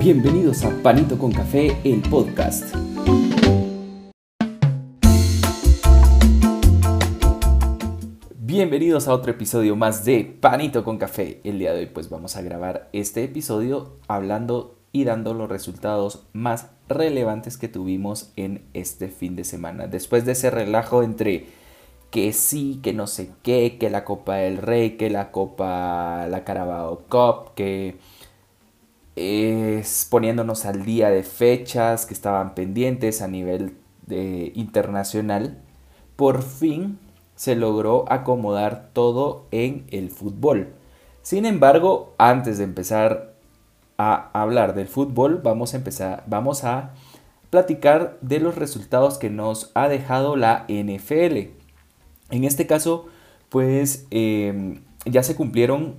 Bienvenidos a Panito con Café, el podcast. Bienvenidos a otro episodio más de Panito con Café. El día de hoy pues vamos a grabar este episodio hablando y dando los resultados más relevantes que tuvimos en este fin de semana. Después de ese relajo entre que sí, que no sé qué, que la Copa del Rey, que la Copa, la Carabao Cup, que es poniéndonos al día de fechas que estaban pendientes a nivel de, internacional, por fin se logró acomodar todo en el fútbol. Sin embargo, antes de empezar a hablar del fútbol, vamos a empezar, vamos a platicar de los resultados que nos ha dejado la NFL. En este caso, pues em, ya se cumplieron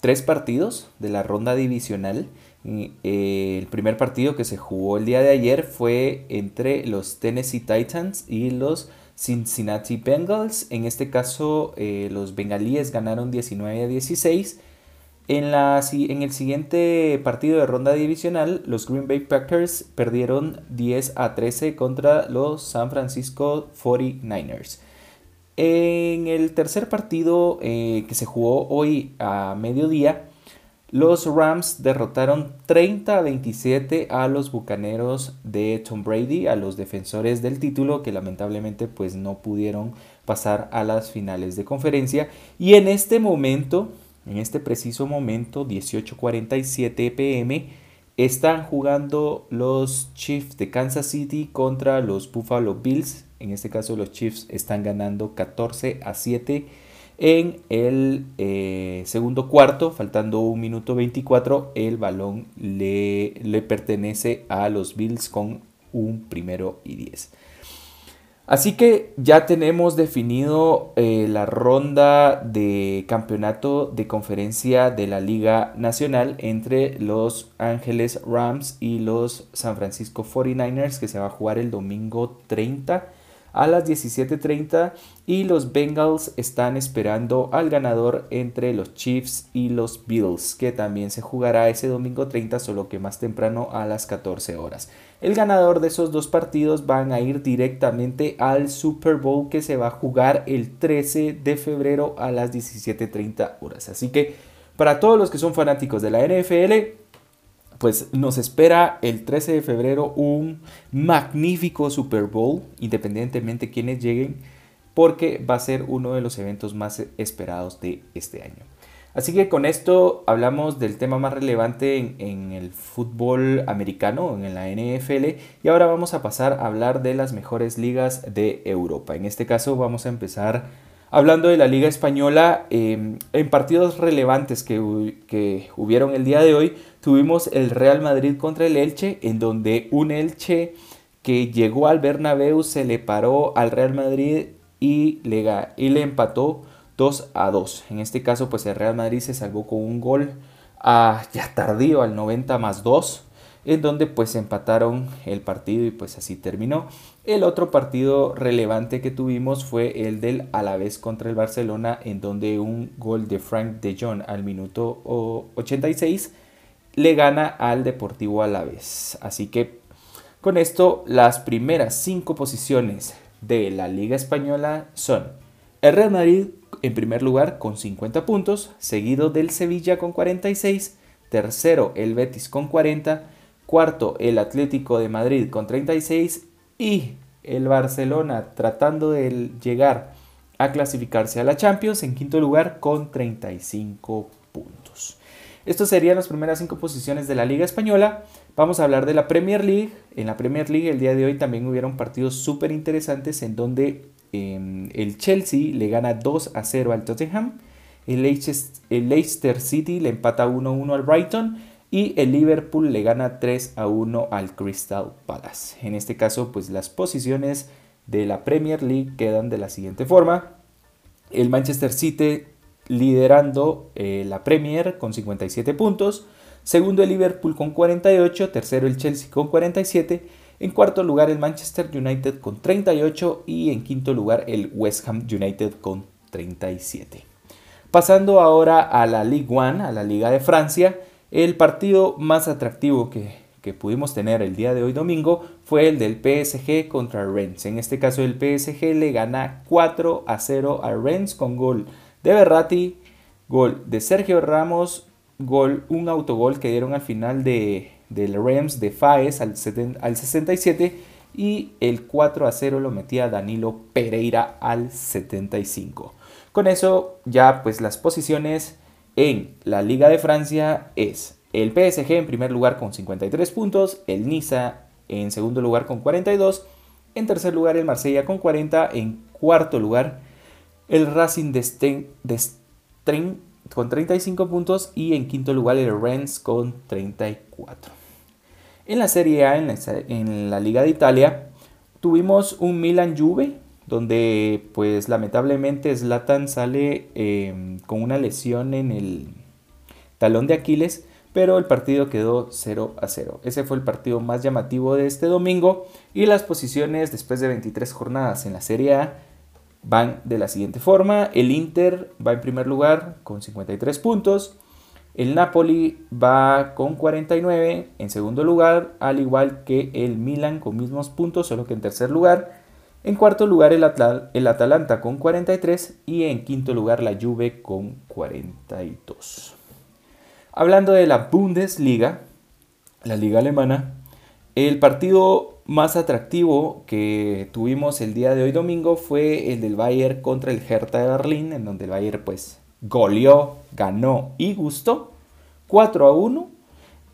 tres partidos de la ronda divisional. Eh, el primer partido que se jugó el día de ayer fue entre los Tennessee Titans y los Cincinnati Bengals. En este caso, eh, los bengalíes ganaron 19 a 16. En, la, en el siguiente partido de ronda divisional, los Green Bay Packers perdieron 10 a 13 contra los San Francisco 49ers. En el tercer partido eh, que se jugó hoy a mediodía, los Rams derrotaron 30 a 27 a los Bucaneros de Tom Brady, a los defensores del título que lamentablemente pues no pudieron pasar a las finales de conferencia. Y en este momento, en este preciso momento, 18:47 pm, están jugando los Chiefs de Kansas City contra los Buffalo Bills en este caso los Chiefs están ganando 14 a 7 en el eh, segundo cuarto, faltando un minuto 24, el balón le, le pertenece a los Bills con un primero y 10. Así que ya tenemos definido eh, la ronda de campeonato de conferencia de la Liga Nacional entre los Ángeles Rams y los San Francisco 49ers que se va a jugar el domingo 30 a las 17.30 y los Bengals están esperando al ganador entre los Chiefs y los Bills, que también se jugará ese domingo 30, solo que más temprano a las 14 horas. El ganador de esos dos partidos van a ir directamente al Super Bowl que se va a jugar el 13 de febrero a las 17.30 horas. Así que para todos los que son fanáticos de la NFL, pues nos espera el 13 de febrero un magnífico Super Bowl, independientemente de quienes lleguen, porque va a ser uno de los eventos más esperados de este año. Así que con esto hablamos del tema más relevante en, el fútbol americano, en la NFL, y ahora vamos a pasar a hablar de las mejores ligas de Europa. En este caso vamos a empezar Hablando de la Liga Española, em, en partidos relevantes que, que, hubieron el día de hoy, tuvimos el Real Madrid contra el Elche, en donde un Elche que llegó al Bernabéu se le paró al Real Madrid y le, y le empató 2 a 2. En este caso, pues el Real Madrid se salvó con un gol a, ya tardío al 90 más 2 en donde pues empataron el partido y pues así terminó. El otro partido relevante que tuvimos fue el del Alavés contra el Barcelona, en donde un gol de Frank de Jong al minuto 86 le gana al Deportivo Alavés. Así que con esto las primeras cinco posiciones de la Liga Española son el Real Madrid en primer lugar con 50 puntos, seguido del Sevilla con 46, tercero el Betis con 40, Cuarto, el Atlético de Madrid con 36 y el Barcelona tratando de llegar a clasificarse a la Champions en quinto lugar con 35 puntos. Estos serían las primeras cinco posiciones de la Liga Española. Vamos a hablar de la Premier League. En la Premier League el día de hoy también hubieron partidos súper interesantes en donde em, el Chelsea le gana 2 a 0 al Tottenham. El Leicester, City le empata 1-1 al Brighton y el Liverpool le gana 3 a 1 al Crystal Palace. En este caso, pues las posiciones de la Premier League quedan de la siguiente forma. El Manchester City liderando eh, la Premier con 57 puntos. Segundo el Liverpool con 48. Tercero el Chelsea con 47. En cuarto lugar el Manchester United con 38. Y en quinto lugar el West Ham United con 37. Pasando ahora a la Ligue 1, a la Liga de Francia. El partido más atractivo que, pudimos tener el día de hoy domingo fue el del PSG contra Rennes. En este caso el PSG le gana 4 a 0 a Rennes con gol de Berratti, gol de Sergio Ramos, gol, un autogol que dieron al final de, del Rams de Faes al, al 67 y el 4 a 0 lo metía Danilo Pereira al 75. Con eso ya pues las posiciones en la Liga de Francia es el PSG en primer lugar con 53 puntos, el Niza en segundo lugar con 42, en tercer lugar el Marsella con 40, en cuarto lugar el Racing de, Sten, con 35 puntos y en quinto lugar el Rennes con 34. En la Serie A, en la, Liga de Italia, tuvimos un Milan Juve donde pues lamentablemente Zlatan sale em, con una lesión en el talón de Aquiles pero el partido quedó 0 a 0. Ese fue el partido más llamativo de este domingo y las posiciones después de 23 jornadas en la Serie A van de la siguiente forma. El Inter va en primer lugar con 53 puntos. El Napoli va con 49 en segundo lugar, al igual que el Milan con mismos puntos, solo que en tercer lugar. En cuarto lugar el, el Atalanta con 43 y en quinto lugar la Juve con 42. Hablando de la Bundesliga, la liga alemana, el partido más atractivo que tuvimos el día de hoy domingo fue el del Bayern contra el Hertha de Berlín, en donde el Bayern pues goleó, ganó y gustó 4 a 1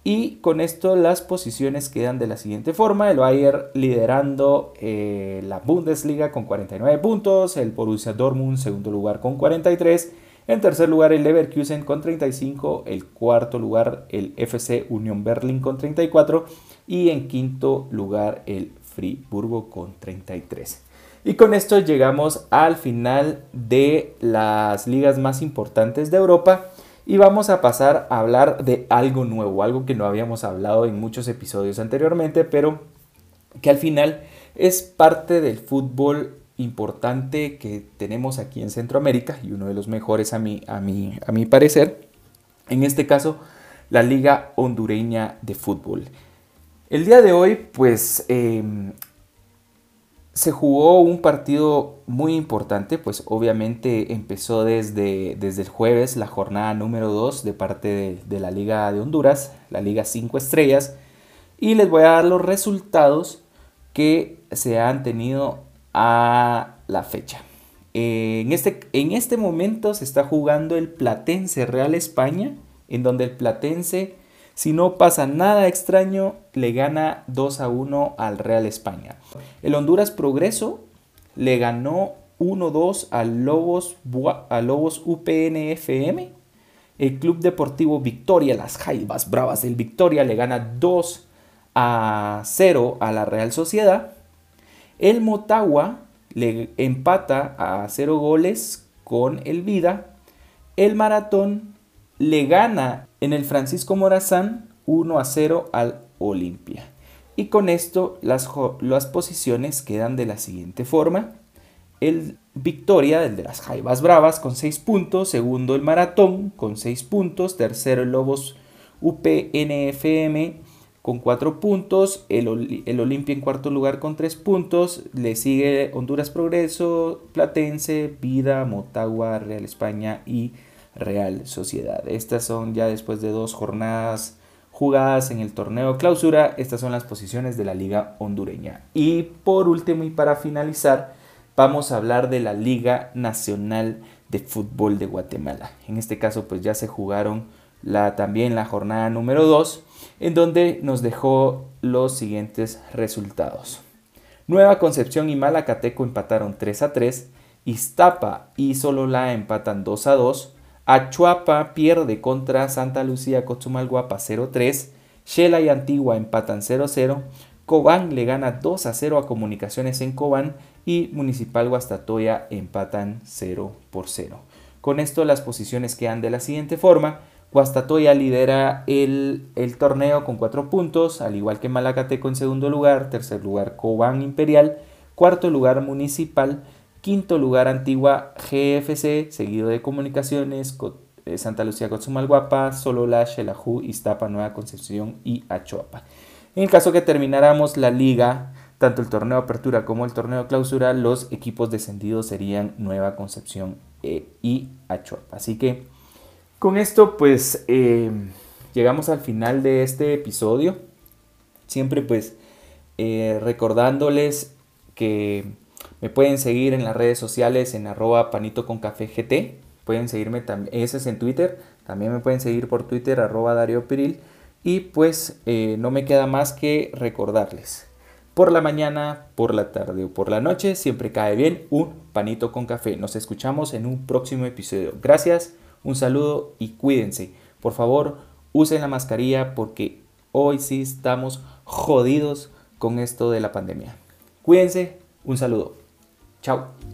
y con esto las posiciones quedan de la siguiente forma. El Bayern liderando eh, la Bundesliga con 49 puntos. El Borussia Dortmund segundo lugar con 43. En tercer lugar el Leverkusen con 35, el cuarto lugar el FC Union Berlin con 34 y en quinto lugar el Friburgo con 33. Y con esto llegamos al final de las ligas más importantes de Europa y vamos a pasar a hablar de algo nuevo, algo que no habíamos hablado en muchos episodios anteriormente, pero que al final es parte del fútbol importante que tenemos aquí en Centroamérica y uno de los mejores a mi, a a parecer. En este caso, la Liga Hondureña de Fútbol. El día de hoy, pues, em, se jugó un partido muy importante, pues obviamente empezó desde, desde el jueves la jornada número 2 de parte de, la Liga de Honduras, la Liga 5 Estrellas, y les voy a dar los resultados que se han tenido a la fecha. En este, en este momento se está jugando el Platense Real España, en donde el Platense, si no pasa nada extraño, le gana 2 a 1 al Real España. El Honduras Progreso le ganó 1-2 al Lobos, a Lobos UPNFM. El Club Deportivo Victoria, las Jaivas Bravas del Victoria, le gana 2 a 0 a la Real Sociedad. El Motagua le empata a cero goles con el Vida. El Maratón le gana en el Francisco Morazán 1 a 0 al Olimpia. Y con esto las, las posiciones quedan de la siguiente forma. El Victoria, el de las Jaivas Bravas, con 6 puntos. Segundo el Maratón, con 6 puntos. Tercero el Lobos UPNFM con 4 puntos, el, el Olimpia en cuarto lugar con 3 puntos, le sigue Honduras Progreso, Platense, Vida, Motagua, Real España y Real Sociedad. Estas son ya después de dos jornadas jugadas en el torneo clausura, estas son las posiciones de la liga hondureña. Y por último y para finalizar, vamos a hablar de la Liga Nacional de Fútbol de Guatemala. En este caso pues ya se jugaron también la jornada número 2 en donde nos dejó los siguientes resultados. Nueva Concepción y Malacateco empataron 3 a 3, Iztapa y Sololá empatan 2 a 2, Achuapa pierde contra Santa Lucía Cochumalguapa 0-3, Shela y Antigua empatan 0-0, Cobán le gana 2 a 0 a Comunicaciones en Cobán y Municipal Guastatoya empatan 0 por 0. Con esto las posiciones quedan de la siguiente forma. Guastatoya lidera el, torneo con 4 puntos, al igual que Malacateco en segundo lugar, tercer lugar Cobán Imperial, cuarto lugar Municipal, quinto lugar Antigua GFC, seguido de Comunicaciones, eh, Santa Lucía, Cotzumalguapa, Solola, Xelajú, Iztapa, Nueva Concepción y Achuapa. En el caso que termináramos la liga, tanto el torneo apertura como el torneo clausura, los equipos descendidos serían Nueva Concepción eh, y Achuapa. Así que con esto pues eh, llegamos al final de este episodio. Siempre pues recordándoles que me pueden seguir en las redes sociales en arroba panito con café GT. Pueden seguirme también, ese es en Twitter. También me pueden seguir por Twitter arroba Dario Piril. Y pues eh, no me queda más que recordarles. Por la mañana, por la tarde o por la noche, siempre cae bien un panito con café. Nos escuchamos en un próximo episodio. Gracias, un saludo y cuídense. Por favor, usen la mascarilla porque hoy sí estamos jodidos con esto de la pandemia. Cuídense, un saludo. Ciao.